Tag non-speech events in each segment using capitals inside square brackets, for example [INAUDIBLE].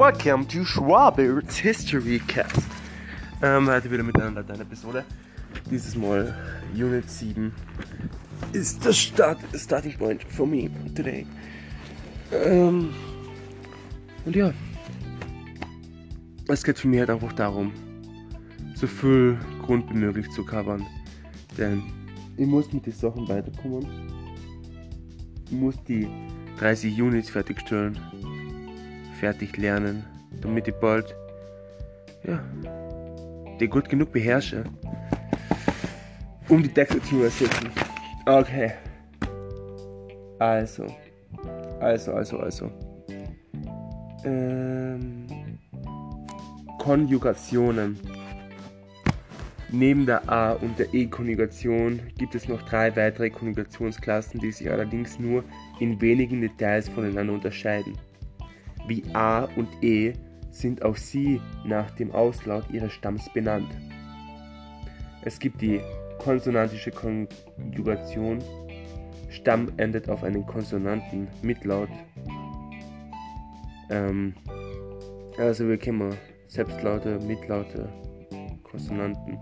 Welcome to Schwaberts History Cast. Ähm, heute wieder mit einer Latein-Episode. Dieses Mal Unit 7 ist das Start Starting Point for me today. Ähm, und ja, es geht für mich halt einfach darum, so viel Grund wie möglich zu covern. Denn ich muss mit den Sachen weiterkommen. Ich muss die 30 Units fertigstellen fertig lernen, damit ich bald ja, die gut genug beherrsche, um die Deckel zu ersetzen. Okay. Also. Also, also, also. Ähm, Konjugationen. Neben der A- und der E-Konjugation gibt es noch drei weitere Konjugationsklassen, die sich allerdings nur in wenigen Details voneinander unterscheiden. Wie A und E sind auch sie nach dem Auslaut ihres Stamms benannt. Es gibt die konsonantische Konjugation. Stamm endet auf einen Konsonanten Mitlaut. Ähm, also wir kennen Selbstlaute, Mitlaute, Konsonanten.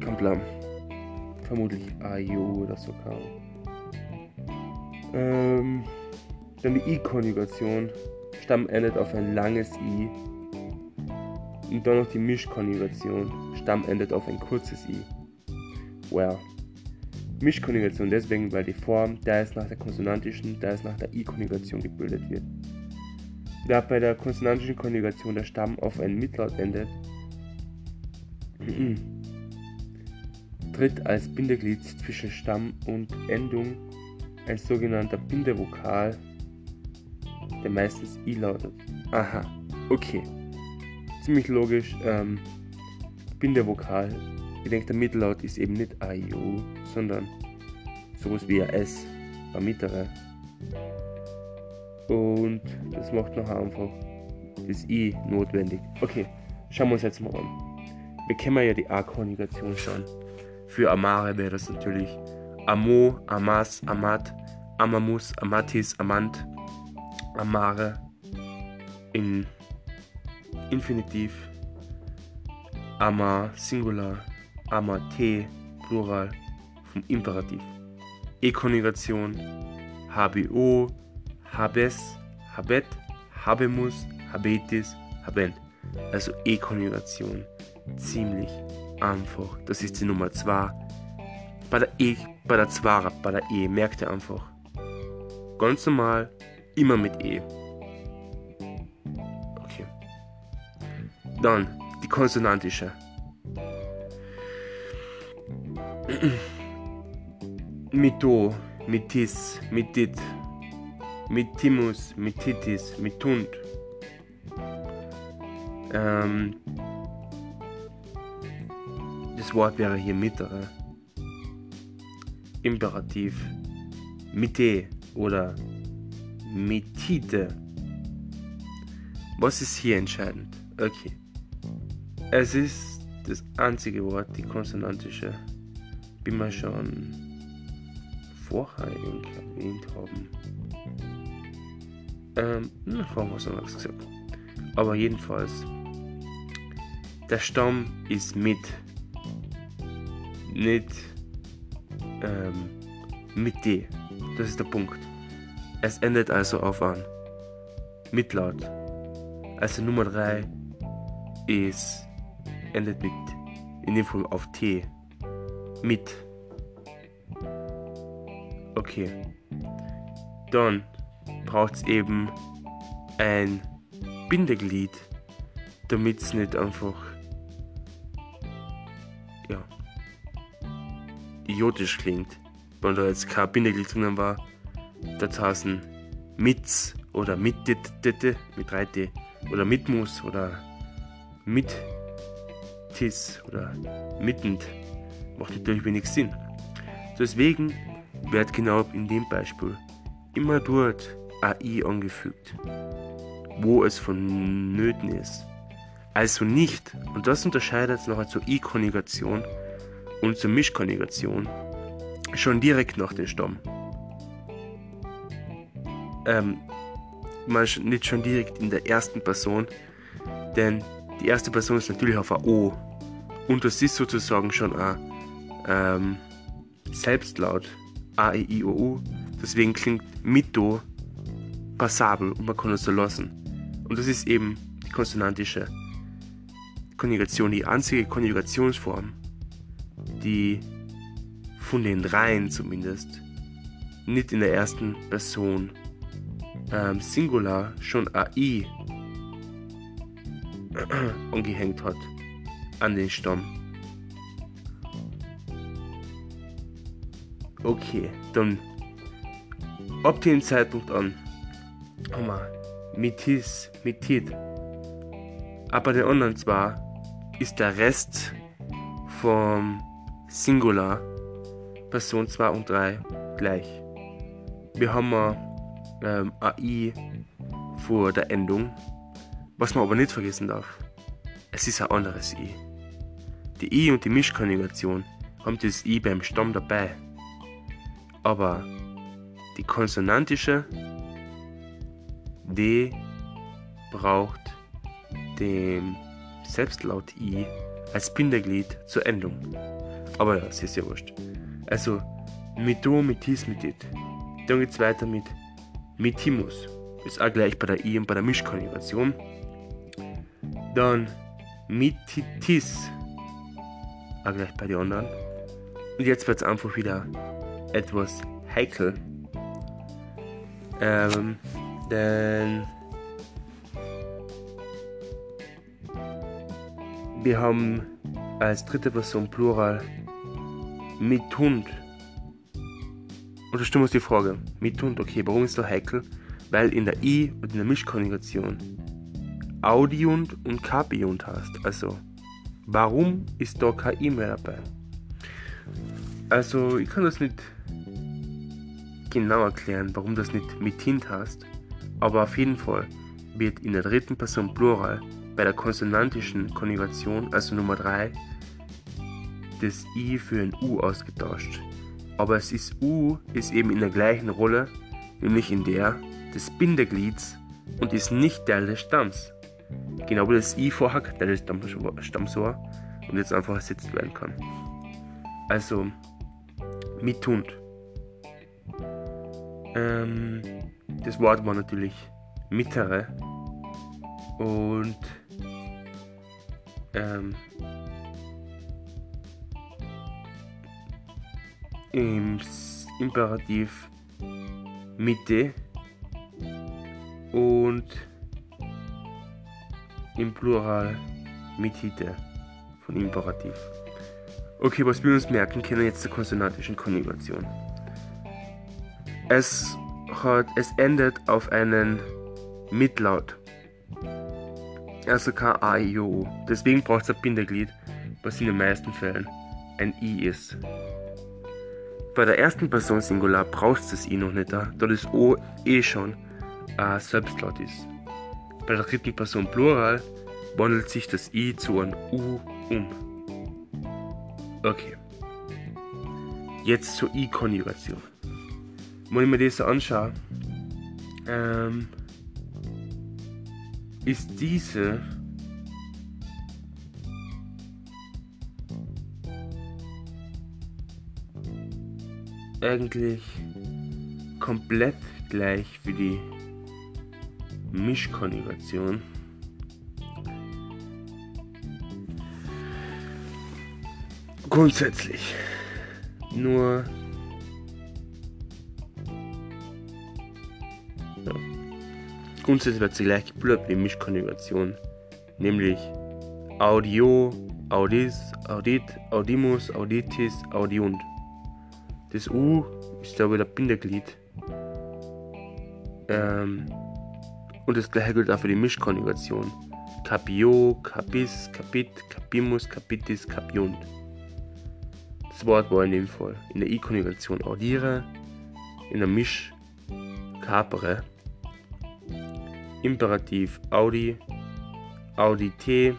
Kamplam vermutlich IO oder sogar. Ähm, dann die I-Konjugation. Stamm endet auf ein langes I. Und dann noch die Mischkonjugation. Stamm endet auf ein kurzes I. Well. Mischkonjugation deswegen, weil die Form, da es nach der konsonantischen, da es nach der I-Konjugation gebildet wird. Da bei der konsonantischen Konjugation der Stamm auf ein Mitlaut endet, [CLEARS THROAT] tritt als Bindeglied zwischen Stamm und Endung ein sogenannter Bindevokal, der meistens I lautet. Aha, okay. Ziemlich logisch. Ähm, Bindevokal. Ich denke, der Mittellaut ist eben nicht A, I, O, sondern sowas wie ein S, ein mittlere. Und das macht noch einfach das I notwendig. Okay, schauen wir uns jetzt mal an. Wir kennen ja die A-Konjugation schon. Für Amare wäre das natürlich Amo, Amas, Amat, Amamus, Amatis, Amant, Amare in Infinitiv, Ama Singular, Amate Plural vom Imperativ. E-Konjugation HBO, Habes, Habet, Habemus, Habetis, Habent. Also E-Konjugation. Ziemlich einfach. Das ist die Nummer 2. Bei der E, bei der 2, bei der E, merkt ihr einfach. Ganz normal, immer mit E. Okay. Dann die konsonantische. [CLEARS THROAT] Mito, mitis, mitit, mitimus, mititis, mitunt. Ähm, Wort wäre hier mittlere. Imperativ. Mitte oder Metite. Was ist hier entscheidend? Okay. Es ist das einzige Wort, die konsonantische, wie wir schon vorher erwähnt haben. Ähm, na, vorher was anderes gesagt. Aber jedenfalls, der Stamm ist mit nicht ähm, mit D. Das ist der Punkt. Es endet also auf ein Mitlaut. Also Nummer 3 ist endet mit in dem Fall auf T. Mit. Okay. Dann braucht es eben ein Bindeglied, damit es nicht einfach idiotisch klingt, wenn da jetzt kein Bindeglied drinnen war. Das heißt Mitz oder mit mit 3T oder Mitmus oder mit Tis oder mittend macht natürlich wenig Sinn. Deswegen wird genau in dem Beispiel immer dort AI angefügt, wo es vonnöten ist. Also nicht, und das unterscheidet es nachher zur I-Konjugation und zur Mischkonjugation, schon direkt nach dem Stamm. ähm, nicht schon direkt in der ersten Person, denn die erste Person ist natürlich auf ein O und das ist sozusagen schon ein ähm, Selbstlaut A, E, I, O, U. Deswegen klingt Mito passabel und man kann es so lassen. Und das ist eben die konsonantische Konjugation, die einzige Konjugationsform, die von den dreien zumindest nicht in der ersten Person ähm, Singular schon AI [CLEARS THROAT] angehängt hat an den Stamm. Okay, dann ab dem Zeitpunkt an haben wir Metis, Metit. Aber den anderen zwar ist der Rest vom Singular Person 2 und 3 gleich. Wir haben ähm, AI vor der Endung, was man aber nicht vergessen darf. Es ist ein anderes I. Die I und die Mischkonjugation haben das I beim Stamm dabei. Aber die konsonantische D braucht den Selbstlaut I als Bindeglied zur Endung. Aber ja, das ist ja wurscht. Also mit Do, mit Tis, mit Dit. Dann geht es weiter mit Mitimus. Ist auch gleich bei der I und bei der Mischkonjugation. Dann Mititis. Auch gleich bei den anderen. Und jetzt wird es einfach wieder etwas heikel. Ähm, denn wir haben als dritte Person Plural mit Hund. Und da stimmt uns die Frage, mit Hund, okay, warum ist das heikel? Weil in der I und in der Mischkonjugation Audiund und Kapiund hast. Also, warum ist da kein E mehr dabei? Also, ich kann das nicht genau erklären, warum das nicht mit Hint hast, aber auf jeden Fall wird in der dritten Person Plural bei der konsonantischen Konjugation, also Nummer 3, das I für ein U ausgetauscht. Aber es ist U ist eben in der gleichen Rolle, nämlich in der des Bindeglieds und ist nicht Teil des Stamms. Genau wie das I vorher Teil des Stamms war und jetzt einfach ersetzt werden kann. Also mit Hund. Ähm, das Wort war natürlich mittere und ähm, im Imperativ Mitte und im Plural Mitite von Imperativ. Okay, was wir uns merken können jetzt der konsonantischen Konjugation. Es hat, es endet auf einen Mitlaut. Also kein A, I, O. Deswegen braucht es ein Bindeglied, was in den meisten Fällen ein I ist. Bei der ersten Person Singular brauchst du das I noch nicht da, da das O eh schon ein Selbstlaut ist. Bei der dritten Person Plural wandelt sich das I zu einem U um. Okay. Jetzt zur I-Konjugation. Wenn ich mir das anschaue, ähm, ist diese eigentlich komplett gleich wie die Mischkonjugation. Grundsätzlich. Nur ja. Grundsätzlich wird sie gleich geblurrt wie Mischkonjugation. Nämlich Audio, Audis, Audit, Audimus, Auditis, Audiund. Das U ist da wieder Bindeglied. Ähm, und das gleiche gilt auch für die Mischkonjugation. Capio, Capis, Capit, Capimus, Capitis, Capiunt. Das Wort war in dem Fall in der I-Konjugation audiere, in der Misch capere, Imperativ audi, audite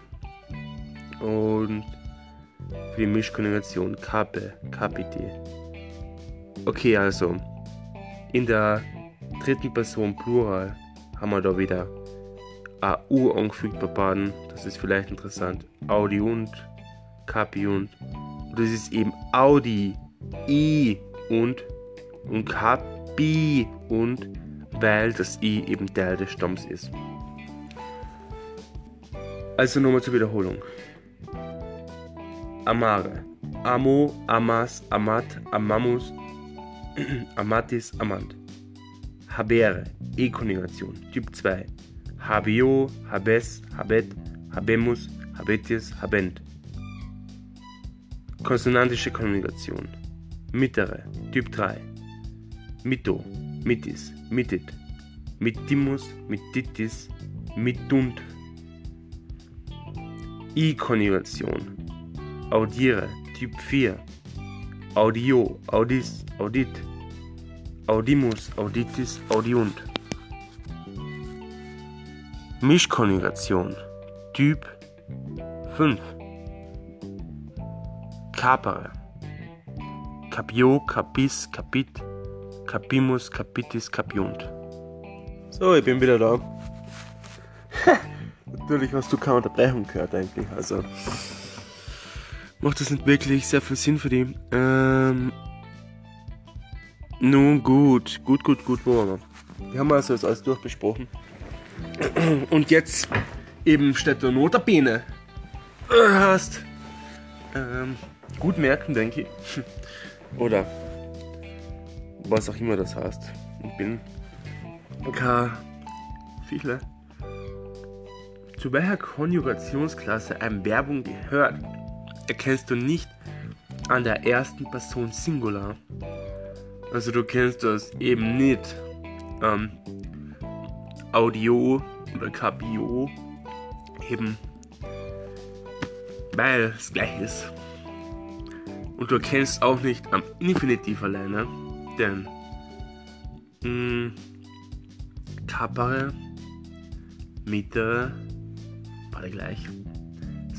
und für die Mischkonjugation cape, capite. Okay, also in der dritten Person Plural haben wir da wieder a U angefügt bei beiden. Das ist vielleicht interessant. Audi und, Kapi und. Das ist eben Audi, I und und Kapi und, weil das I eben Teil des Stamms ist. Also nochmal zur Wiederholung. Amare. Amo, Amas, Amat, Amamus, [CLEARS THROAT] Amatis, Amant. Habere. E-Konjugation. Typ 2. Habio, Habes, Habet, Habemus, Habetis, Habent. Konsonantische Konjugation. Mittere. Typ 3. Mito, Mitis, Mitit. Mitimus, Mititis, Mitunt. I-Konjugation. Audiere, Typ 4. Audio, Audis, Audit. Audimus, Auditis, Audiunt. Mischkonjugation. Typ 5. Capere. Capio, Capis, Capit, Capimus, Capitis, Capiunt. So, ich bin wieder da. [LAUGHS] Natürlich hast du keine Unterbrechung gehört eigentlich. Also macht das nicht wirklich sehr viel Sinn für die. Ähm, nun gut, gut, gut, gut, wo waren wir? Wir haben also das alles durchbesprochen. [CLEARS THROAT] Und jetzt eben statt der Notabene hast. Ähm, gut merken, denke ich. [LAUGHS] Oder was auch immer das heißt. Ich bin kein viele zu welcher Konjugationsklasse eine Werbung gehört, erkennst du nicht an der ersten Person Singular. Also du kennst das eben nicht ähm, Audio oder Cabio eben weil es gleich ist. Und du erkennst auch nicht am Infinitiv alleine, denn mh, hm, Kapare, Mitte, beide gleich,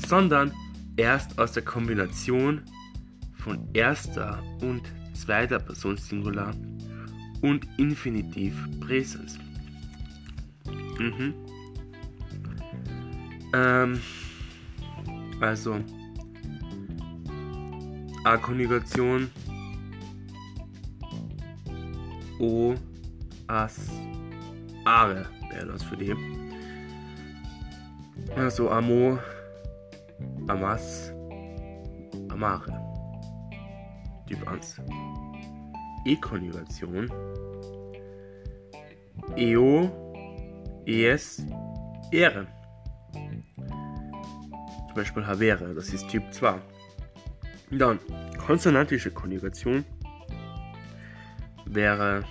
sondern erst aus der Kombination von erster und zweiter Person Singular und Infinitiv Präsens. Mhm. Ähm, also A-Konjugation O As Are wäre das für die. Also Amo, Amas, Amare. Typ 1. E-Konjugation. EO, ES, Ehre. Zum Beispiel Havere, das ist Typ 2. Dann konsonantische Konjugation wäre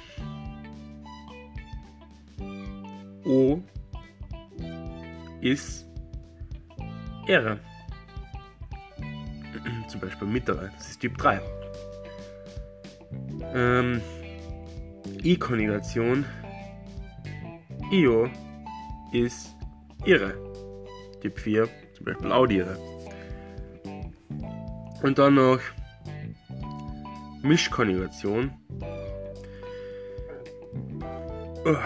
O ist Ehre. Zum Beispiel mittlere, das ist Typ 3. Ähm, I-Konjugation Io ist Irre. Typ 4, zum Beispiel Audiere. Und dann noch Mischkonjugation. Oh.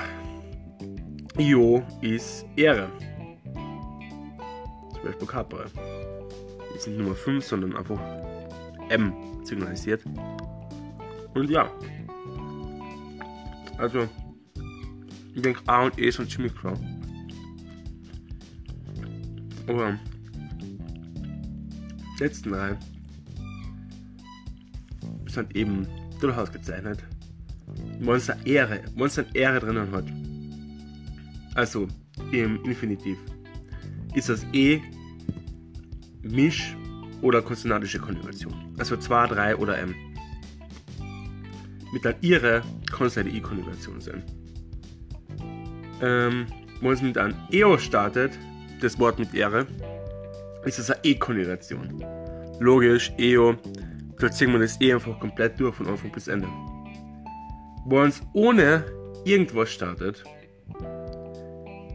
Io ist Ehre. Zum Beispiel Capre. Jetzt nicht Nummer 5, sondern einfach M signalisiert. Und ja. Also, ich denke A und E sind ziemlich klar. Aber letzten drei sind eben durchaus gezeichnet. Eine Ehre, eine Ehre drinnen hat, also im Infinitiv, ist das E Misch- oder konsonantische Konjugation. Also 2, 3 oder M. Mit der Ihre eine I-Konjugation sein. Ähm, wenn es mit einem EO startet, das Wort mit Ehre, ist es eine E-Konjugation. Logisch, EO, da ziehen wir das E einfach komplett durch von Anfang bis Ende. Wenn es ohne irgendwas startet,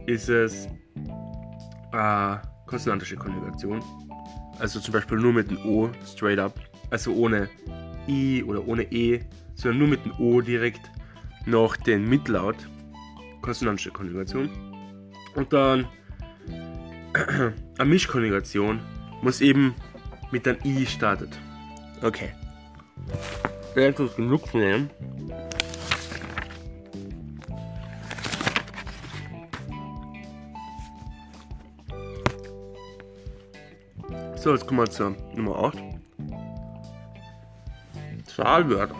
ist es eine konsonantische Konjugation. Also zum Beispiel nur mit dem O, straight up. Also ohne I oder ohne E, sondern nur mit dem O direkt. nach dem Mittellaut, konsonantische Konjugation. Und dann [CLEARS THROAT] eine Mischkonjugation muss eben mit einem I startet. Okay. Jetzt ist genug nehmen. So, jetzt kommen wir zur Nummer 8. Zahlwörter.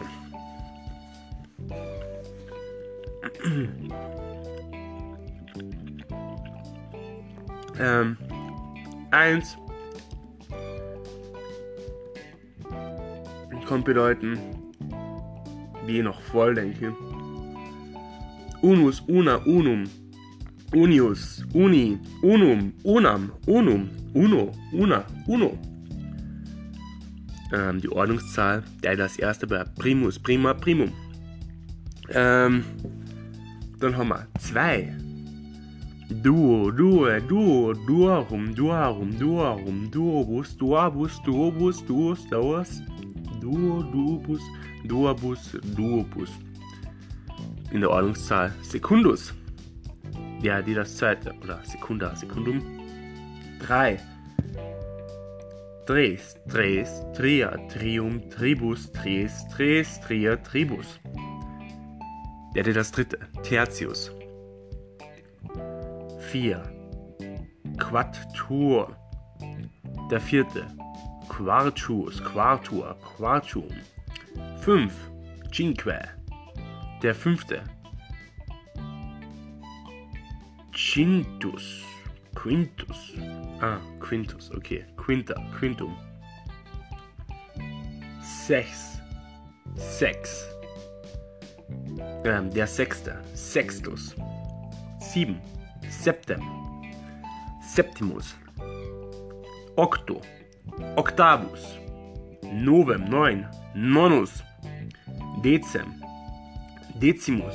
ähm, eins kann bedeuten, wie noch voll denke. Unus, una, unum, unius, uni, unum, unam, unum, uno, una, uno. Ähm, die Ordnungszahl, der das erste bei primus, prima, primum. Ähm, dann haben wir zwei. Duo, Due, Duo, Duorum, Duorum, Duorum, Duobus, Duobus, Duobus, Duos, Duos, Duo, Duobus, Duobus, Duobus. In der Ordnungszahl Sekundus. Ja, die das zweite, oder Sekunda, Sekundum. Drei. Tres, Tres, Tria, Trium, Tribus, Tres, Tres, Tria, Tribus. Der hatte das dritte, Tertius. 4. Quattur. Der vierte, Quartus, Quartur, Quartum. 5. Cinque. Der fünfte, Quintus. Quintus. Ah, Quintus, okay. Quinta, Quintum. 6. Sechs. Ähm, der sechste, Sextus. 7. Septem. Septimus. Octo. Octavus. Novem, 9. Nonus. Decem. Decimus.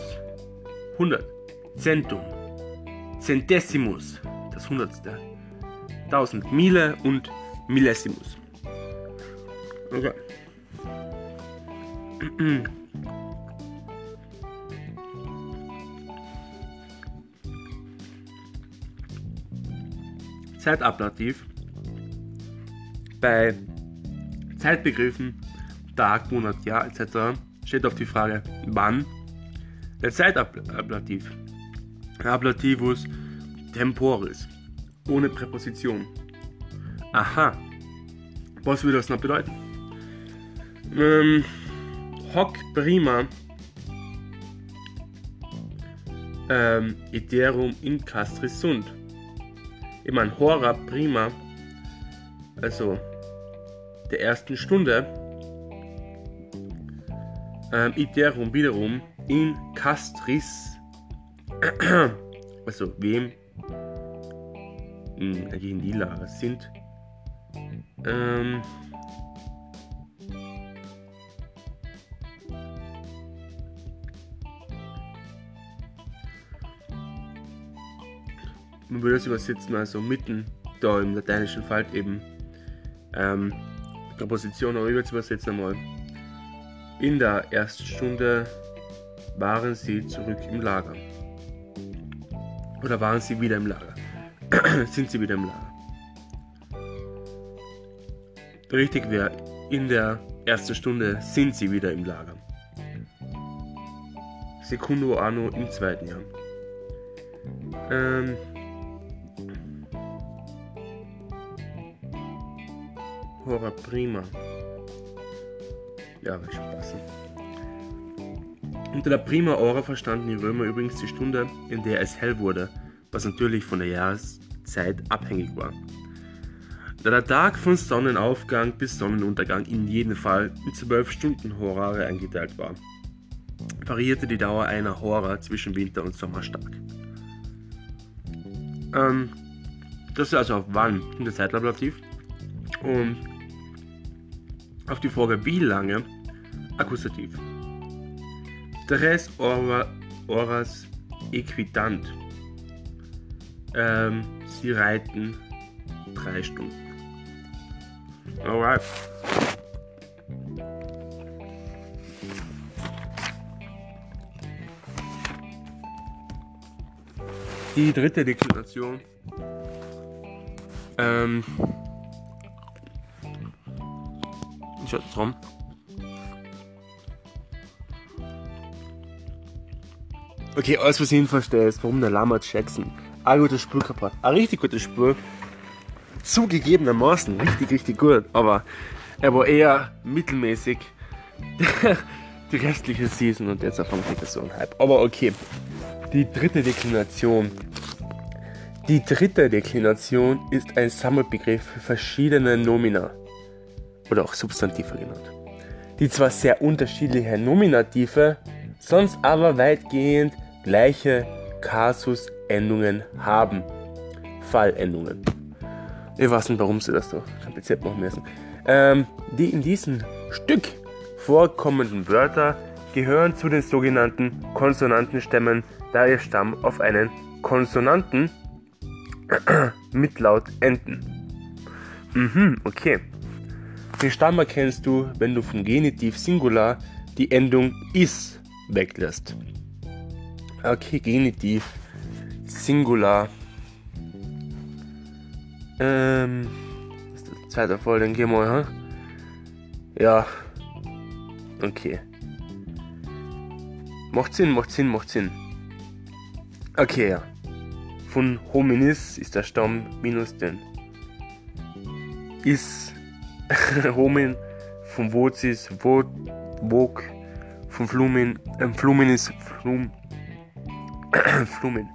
100. Centum. Centesimus. Das Hundertste. 1000. Mille und Millesimus. Okay. [CLEARS THROAT] Zeitablativ bei Zeitbegriffen Tag, Monat, Jahr etc. steht auf die Frage wann der Zeitablativ Ablativus temporis ohne Präposition. Aha, was würde das noch bedeuten? Ähm, hoc prima ähm, iterum in castris sunt ich meine, Hora Prima, also der ersten Stunde, ähm, Iterum wiederum in Castris, [CLEARS THROAT] also wem in die Lage sind, ähm, man würde es übersetzen, also mitten da im lateinischen Fall eben ähm, Präposition, aber ich würde es übersetzen einmal. In der ersten Stunde waren sie zurück im Lager. Oder waren sie wieder im Lager? [CLEARS THROAT] Sind sie wieder im Lager? Richtig wäre, in der ersten Stunde sind sie wieder im Lager. Secundo anno im zweiten Jahr. Ähm, Hora prima. Ja, wird schon passen. Unter der Prima Hora verstanden die Römer übrigens die Stunde, in der es hell wurde, was natürlich von der Jahreszeit abhängig war. Da der Tag von Sonnenaufgang bis Sonnenuntergang in jedem Fall in zwölf Stunden Horare eingeteilt war, variierte die Dauer einer Hora zwischen Winter und Sommer stark. Ähm, das ist also auf wann in der Zeitablativ. Und auf die Frage wie lange, Akkusativ. Tres horas equitant. Ähm, sie reiten drei Stunden. Alright. Die dritte Deklination. Ähm. Ich schaut's drum. Okay, Ihnen verstehe, ist, warum der Lama Jackson ein gutes Spiel kaputt. Ein richtig gutes Spiel. Zugegebenermaßen richtig, richtig gut, aber er war eher mittelmäßig [LAUGHS] die restliche Season und jetzt erfängt er so ein Hype. Aber okay. Die dritte Deklination. Die dritte Deklination ist ein Sammelbegriff für verschiedene Nomina oder auch Substantive genannt, die zwar sehr unterschiedliche Nominative, sonst aber weitgehend gleiche Kasusendungen haben. Fallendungen. Ich weiß nicht, warum sie das so kompliziert machen müssen. Ähm, die in diesem Stück vorkommenden Wörter gehören zu den sogenannten Konsonantenstämmen, da ihr Stamm auf einen Konsonanten [CLEARS THROAT] mit Laut enden. Mhm, okay. Den Stamm erkennst du, wenn du vom Genitiv Singular die Endung is weglässt. Okay, Genitiv Singular. Ähm, das ist der zweite Fall, dann gehen wir mal, ha? Ja. Okay. Macht Sinn, macht Sinn, macht Sinn. Okay, ja. Von hominis ist der Stamm minus den is [LAUGHS] homin, von vocis vot, vok, von flumin, ähm, [CLEARS THROAT] flumin ist flum, flumin.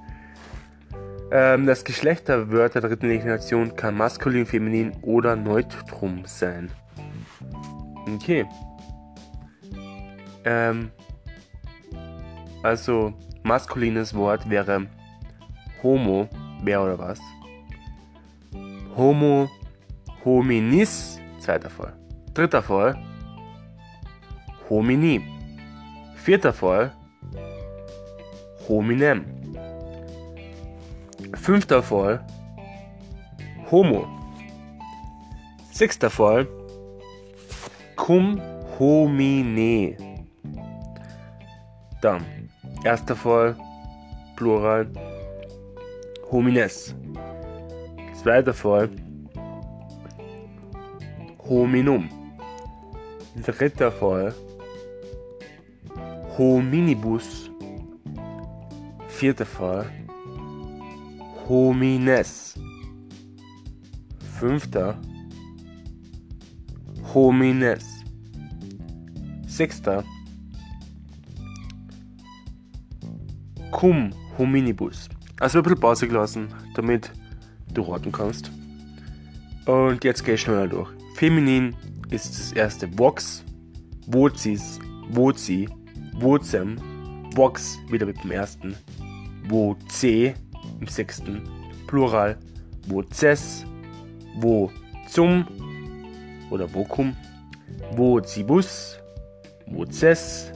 Ähm, das Geschlecht der Wörter der dritten Legitimation kann maskulin, feminin oder neutrum sein. Okay. Ähm, also maskulines Wort wäre Homo, wer oder was? Homo hominis, zweiter Fall. Dritter Fall homini. Vierter Fall hominem. Fünfter Fall homo. Sechster Fall cum homine. Dann erster Fall Plural homines. Zweiter Fall hominum. Dritter Fall hominibus. Vierter Fall homines. Fünfter homines. Sechster cum hominibus. Also ein bisschen Pause gelassen, damit du raten kannst. Und jetzt gehe ich schneller durch. Feminin ist das erste Vox, Vozis, Voci, Vocem, Vox wieder mit dem ersten, Voce im sechsten, Plural, Voces, Vozum oder Vocum, Vocibus, Voces,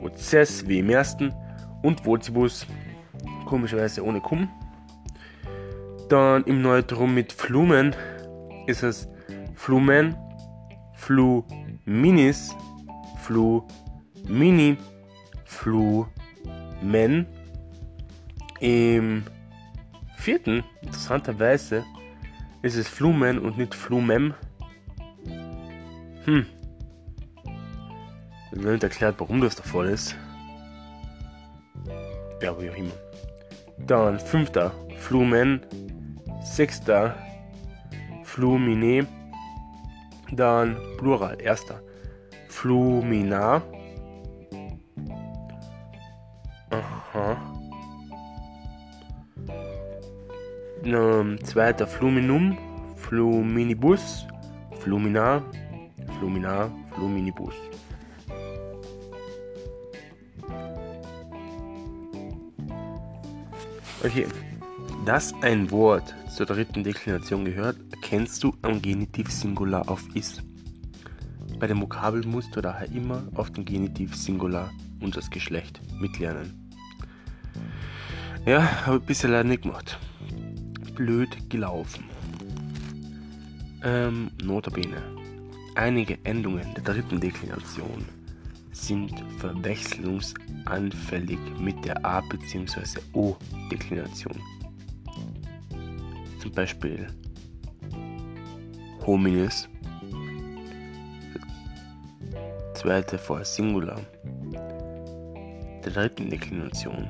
Voces wie im ersten und Vocibus komischerweise ohne Cum. Dann im Neutrum mit Flumen ist es Flumen, Fluminis, Flumini, Flumen. Im vierten, interessanterweise, ist es Flumen und nicht Flumem. Hm. Wird nicht erklärt, warum das der Fall ist. Ja, wie auch immer. Dann fünfter, Flumen. Sechster, Flumine. Dann Plural, erster. Flumina. Ähm, zweiter Fluminum, Fluminibus, Flumina, Flumina, Fluminibus. Okay. Dass ein Wort zur dritten Deklination gehört, erkennst du am Genitiv Singular auf is. Bei dem Vokabel musst du daher immer auf den Genitiv Singular und das Geschlecht mitlernen. Ja, habe ich bisher leider nicht gemacht. Blöd gelaufen. Ähm, notabene. Einige Endungen der dritten Deklination sind verwechslungsanfällig mit der A- bzw. O-Deklination. zum Beispiel hominis, zweite Fall Singular, der dritten Deklination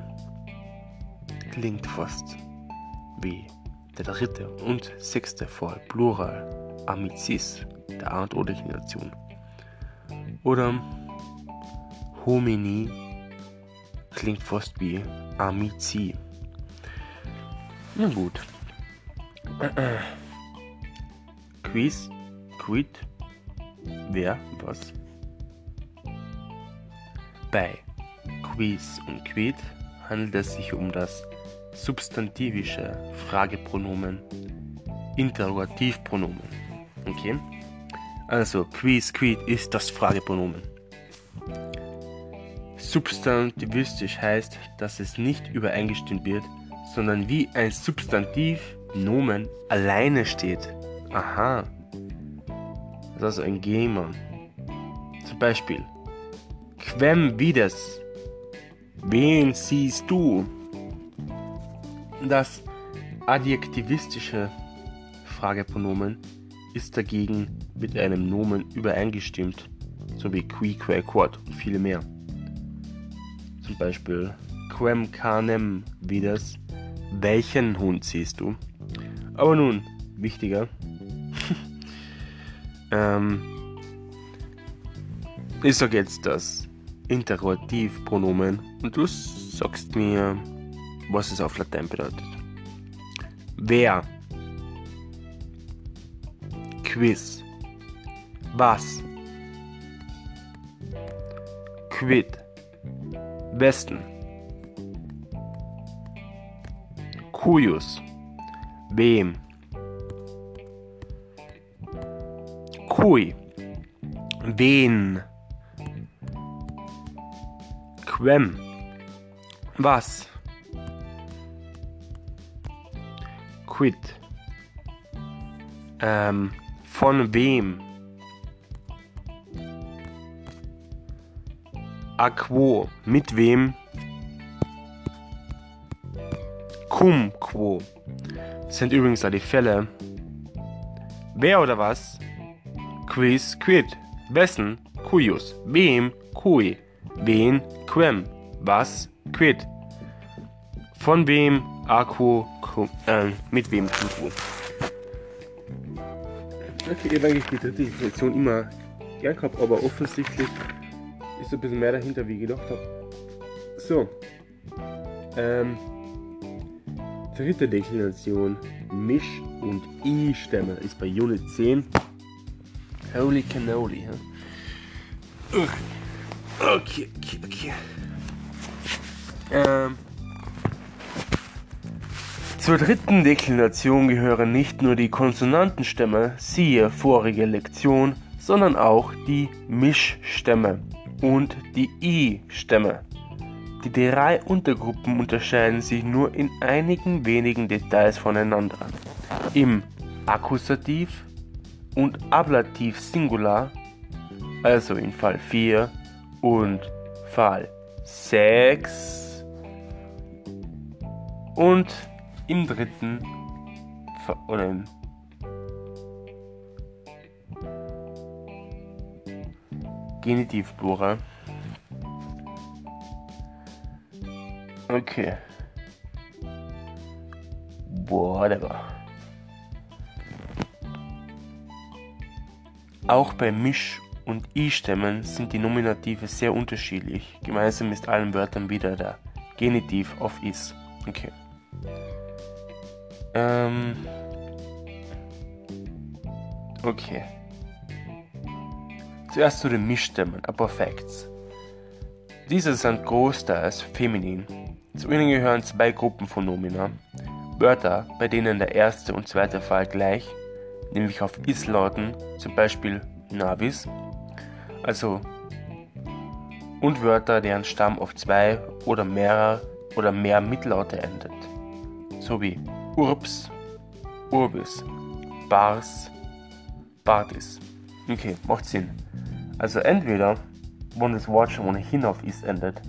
klingt fast wie dritte und sechste Fall Plural amicis der Art oder Deklination. Oder homini klingt fast wie amici. Na gut. Quiz, quid, wer, was. Bei Quiz und Quid handelt es sich um das substantivische Fragepronomen Interrogativpronomen. Okay? Also, Quiz, Quid ist das Fragepronomen. Substantivistisch heißt, dass es nicht übereingestimmt wird, sondern wie ein Substantiv Nomen alleine steht. Aha. Das ist also ein Gamer. Zum Beispiel. Quem vides? Wen siehst du? Das adjektivistische Fragepronomen ist dagegen mit einem Nomen übereingestimmt, so wie qui, quae, quod und viele mehr. Zum Beispiel quem canem vides? Welchen Hund siehst du? Aber nun, wichtiger. [LAUGHS] ähm, ich sag jetzt das Interrogativpronomen und du sagst mir, was es auf Latein bedeutet. Wer? Quiz. Was? Quid. Westen. Cuius. Wem? Cui. Wen? Quem. Was? Quid. Ähm, von wem? Aquo. Mit wem? Cum quo. Sind übrigens da die Fälle. Wer oder was? Quis quid. Wessen? Cuius. Wem? Cui. Wen? Quem. Was? Quid. Von wem? Aquo. Äh, mit wem? Quo. Okay, ich habe eigentlich die dritte Definition immer gern gehabt, aber offensichtlich ist ein bisschen mehr dahinter, wie ich gedacht habe. So. Ähm, dritte Deklination, Misch- und I-Stämme, ist bei Unit 10. Holy cannoli, ja? Okay, okay, okay. Ähm, zur dritten Deklination gehören nicht nur die Konsonantenstämme, siehe vorige Lektion, sondern auch die Mischstämme und die I-Stämme. Die drei Untergruppen unterscheiden sich nur in einigen wenigen Details voneinander. Im Akkusativ und Ablativ Singular, also in Fall 4 und Fall 6 und im dritten oder im Genitivplural. Okay. Whatever. Auch bei Misch- und I-Stämmen sind die Nominative sehr unterschiedlich. Gemeinsam ist allen Wörtern wieder der Genitiv auf is. Okay. Ähm. Okay. Zuerst zu den Mischstämmen, Perfects. Diese sind großteils feminin. Zu ihnen gehören zwei Gruppen von Nomina. Wörter, bei denen der erste und zweite Fall gleich, nämlich auf is lauten, zum Beispiel navis, also und Wörter, deren Stamm auf zwei oder mehrere oder mehr Mittellaute endet, sowie urbs, urbis, bars, bardis. Okay, macht Sinn. Also entweder, wenn das Wort schon ohnehin auf is endet,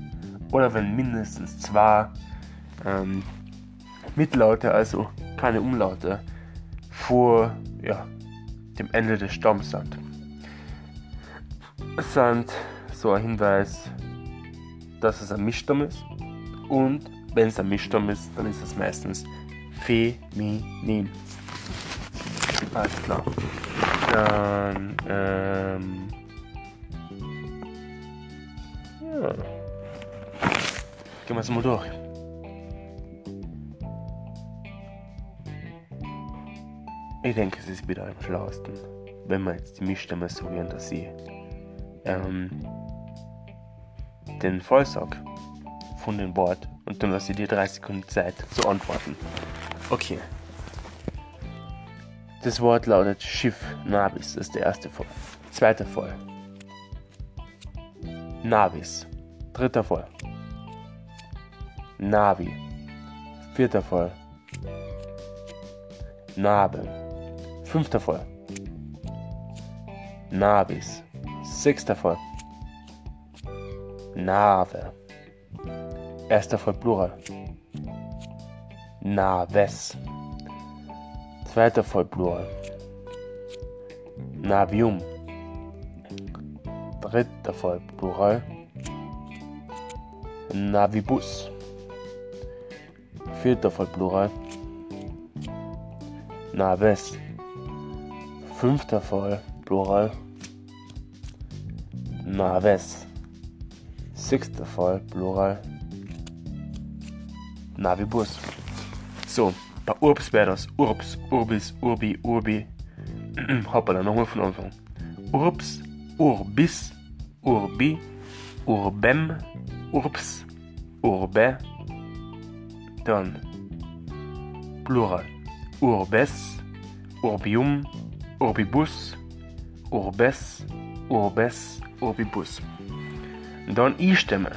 oder wenn mindestens zwei ähm, Mittellaute, also keine Umlaute, vor ja, dem Ende des Stamms sind. Es sind so ein Hinweis, dass es ein Mischstamm ist. Und wenn es ein Mischstamm ist, dann ist es meistens feminin. Alles klar. Dann, ähm, ja. Gehen wir es mal durch. Ich denke, es ist wieder am schlauesten, wenn wir jetzt die Mischstämme so gehen, dass sie ähm, den Vollsack von dem Wort und dann lasse ich dir 30 Sekunden Zeit zu antworten. Okay. Das Wort lautet Schiff, Navis, das ist der erste Fall. Zweiter Fall. Navis. Dritter Fall. Navi. Vierter Fall. Nabe. Fünfter Fall. Navis. Sechster Fall. Nave. Erster Fall Plural. Naves. Zweiter Fall Plural. Navium. Dritter Fall Plural. Navibus. Vierter Fall Plural. Naves. Fünfter Fall Plural. Naves. Sechster Fall Plural. Navibus. So, bei Urbs wäre das Urbs, Urbis, Urbi, Urbi. [CLEARS THROAT] Hoppala, nochmal von Anfang. Urbs, Urbis, Urbi, Urbem, Urbs, Urbe. Dann Plural. Urbes, Urbium, Urbibus, Urbes, Urbes, Urbibus. Dann I-Stämme.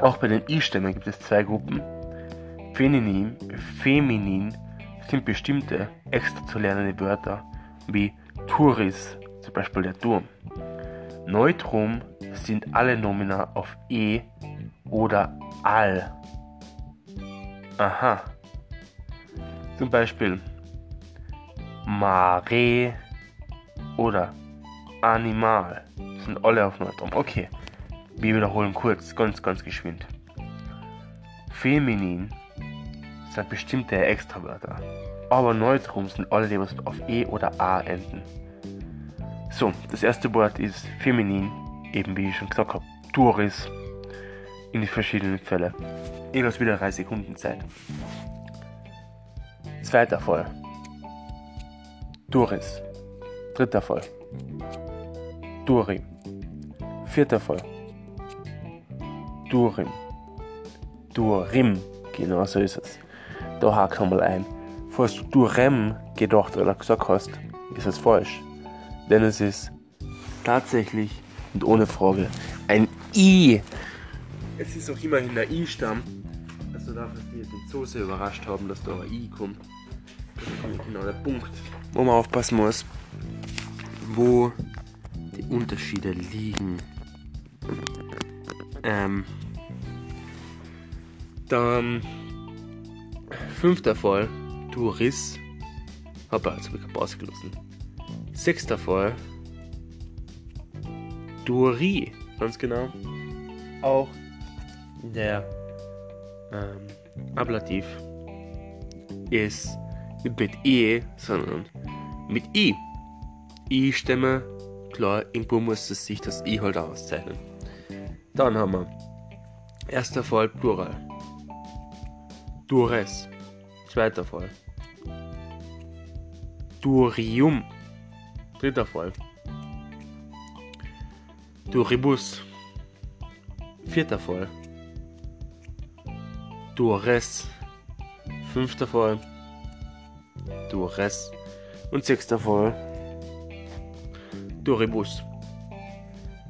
Auch bei den I-Stämmen gibt es zwei Gruppen. Feminin, feminin sind bestimmte extra zu lernende Wörter wie Touris, zum Beispiel der Turm. Neutrum sind alle Nomina auf E oder Al. Aha. Zum Beispiel Mare oder Animal sind alle auf Neutrum. Okay, wir wiederholen kurz, ganz, ganz geschwind. Feminin sind bestimmte Extrawörter, aber Neutrum sind alle, die auf E oder A enden. So, das erste Wort ist feminin, eben wie ich schon gesagt habe, Touris in die verschiedenen Fälle. Lasse wieder 3 Sekunden Zeit. Zweiter Fall. Duris. Dritter Fall. Duri. Vierter Fall. Durim. Durim. Genau so ist es. Da hake einmal ein. Falls du Durem gedacht oder gesagt hast, ist es falsch. Denn es ist tatsächlich und ohne Frage ein I. Es ist auch immerhin der I-Stamm. Also darf es die jetzt nicht so sehr überrascht haben, dass da ein I kommt. Das ist genau der Punkt, wo man aufpassen muss, wo die Unterschiede liegen. Ähm, dann fünfter Fall, Touris. Hoppa, jetzt habe ich Pause gelassen. Sechster Fall, Duri, ganz genau. Auch der ähm, Ablativ ist mit E, sondern mit I. I-Stämme, klar, irgendwo muss es sich das I halt auszeichnen. Dann haben wir erster Fall Plural. Dures. Zweiter Fall. Durium. Dritter Fall. Duribus. Vierter Fall. Dures. Fünfter Fall. Dures. Und sechster Fall. Duribus.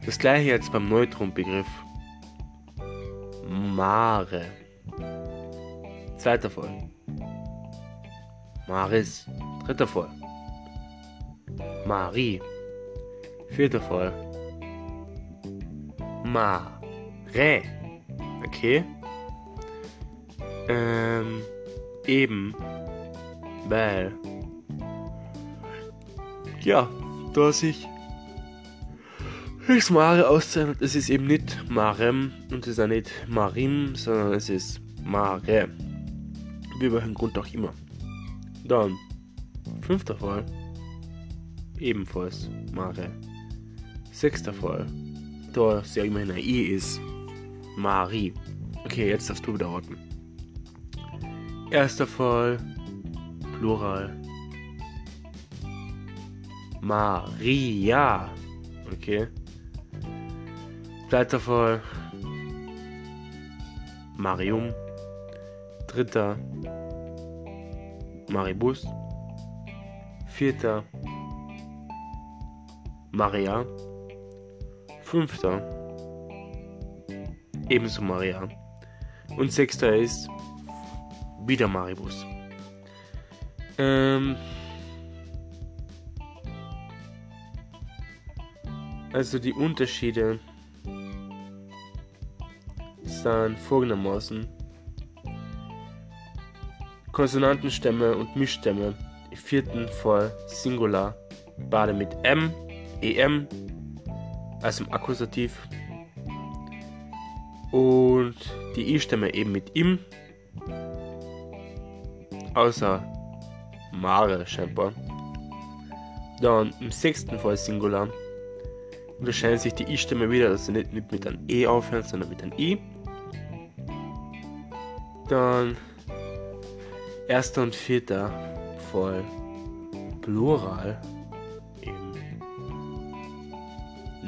Das gleiche jetzt beim Neutronbegriff. Mare. Zweiter Fall. Maris. Dritter Fall. Marie. Vierter Fall. Mare. Okay. Ähm, eben, weil ja, da sich das Mare auszeichnet, es ist eben nicht Marem und es ist auch nicht Marim, sondern es ist Mare. Wie welchen Grund auch immer. Dann, fünfter Fall, ebenfalls Mare. Sechster Fall, da es ja immerhin ein I ist, Marie. Okay, jetzt darfst du wieder raten. Erster Fall, Plural. Maria. Okay. Zweiter Fall. Marium. Dritter. Maribus. Vierter. Maria. Fünfter. Ebenso Maria. Und sechster ist wieder Maribus. Ähm, also die Unterschiede sind folgendermaßen. Konsonantenstämme und Mischstämme im vierten Fall Singular beide mit M, EM, also im Akkusativ. Und die I-Stämme eben mit im, außer Mare scheinbar. Dann im sechsten Fall Singular unterscheiden sich die I-Stämme wieder, dass sie nicht, nicht mit einem E aufhören, sondern mit einem I. Dann erster und vierter Fall Plural im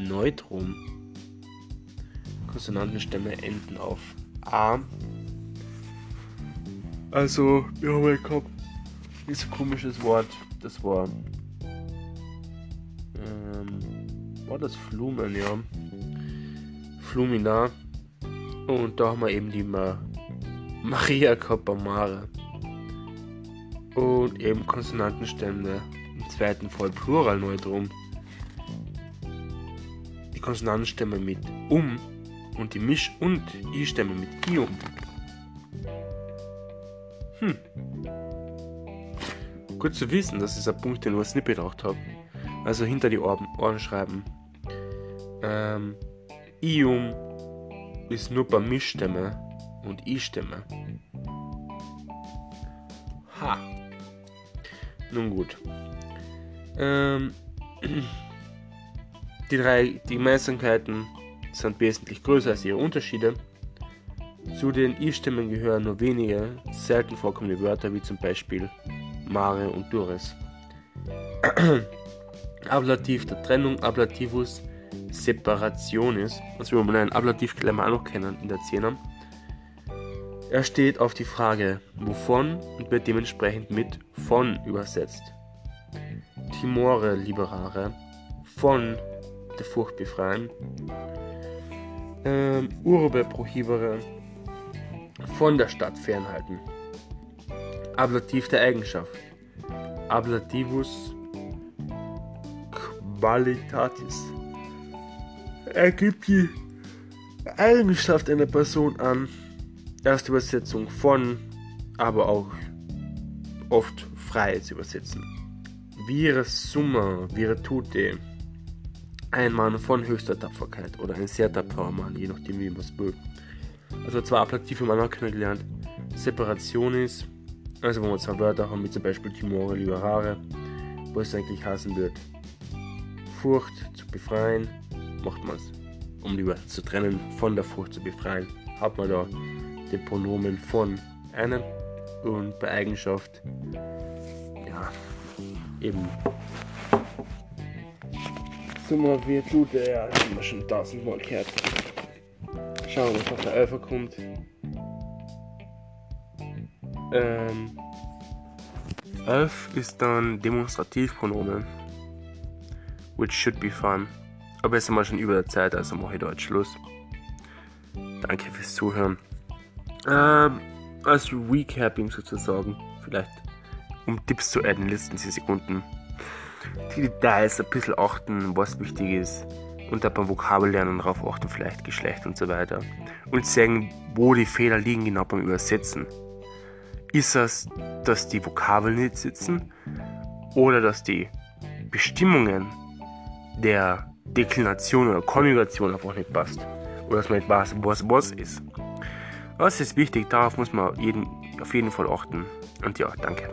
Neutrum. Konsonantenstämme enden auf A. Also, wir haben ja gehabt, dieses komisches Wort, das war. Ähm, war das Flumen, ja. Flumina. Und da haben wir eben die Ma Maria gehabt, Mare. Und eben Konsonantenstämme im zweiten Fall Plural neu drum. Die Konsonantenstämme mit um und die Misch- und I-Stämme mit ium. Hm. Gut zu wissen, das ist ein Punkt, den ich nicht bedacht habe. Also hinter die Ohren, Ohren schreiben. Ähm, Ium ist nur bei Mischstämme und I-Stämme. Nun gut. Ähm, die drei Gemeinsamkeiten sind wesentlich größer als ihre Unterschiede. Zu den I-Stämmen gehören nur wenige selten vorkommende Wörter wie zum Beispiel Mare und Dures. [CLEARS THROAT] Ablativ der Trennung, Ablativus Separationis, was wir mal einen Ablativklemmer auch noch kennen in der Zehner. Er steht auf die Frage wovon und wird dementsprechend mit von übersetzt. Timore liberare, von der Furcht befreien. Ähm, Urbe prohibere, von der Stadt fernhalten. Ablativ der Eigenschaft. Ablativus qualitatis. Er gibt die Eigenschaft einer Person an. Erste Übersetzung von, aber auch oft frei zu übersetzen. Vire summa, virtute. Ein Mann von höchster Tapferkeit oder ein sehr tapferer Mann, je nachdem wie man es will. Also zwei haben wir noch kennengelernt. Separationis, also wo wir zwei Wörter haben, wie zum Beispiel Timore liberare, wo es eigentlich heißen wird, Furcht zu befreien, macht man es, um lieber zu trennen, von der Furcht zu befreien, hat man da den Pronomen von einen und bei Eigenschaft, ja, eben Summa Virtute, ja, das haben wir schon tausendmal gehört. Schauen, was auf der Alpha kommt. Ähm, 11 ist dann Demonstrativpronomen. Which should be fun. Aber jetzt sind wir schon über der Zeit, also mache ich da jetzt Schluss. Danke fürs Zuhören. Ähm, als Recapping sozusagen, vielleicht um Tipps zu adden in den letzten 10 Sekunden. Die Details ein bisschen achten, was wichtig ist. Und da beim Vokabellernen darauf achten, vielleicht Geschlecht und so weiter. Und sehen, wo die Fehler liegen, genau beim Übersetzen. Ist es, dass die Vokabeln nicht sitzen oder dass die Bestimmungen der Deklination oder Konjugation einfach nicht passt. Oder dass man nicht weiß, was was ist. Was ist wichtig? Darauf muss man jeden, auf jeden Fall achten. Und ja, danke.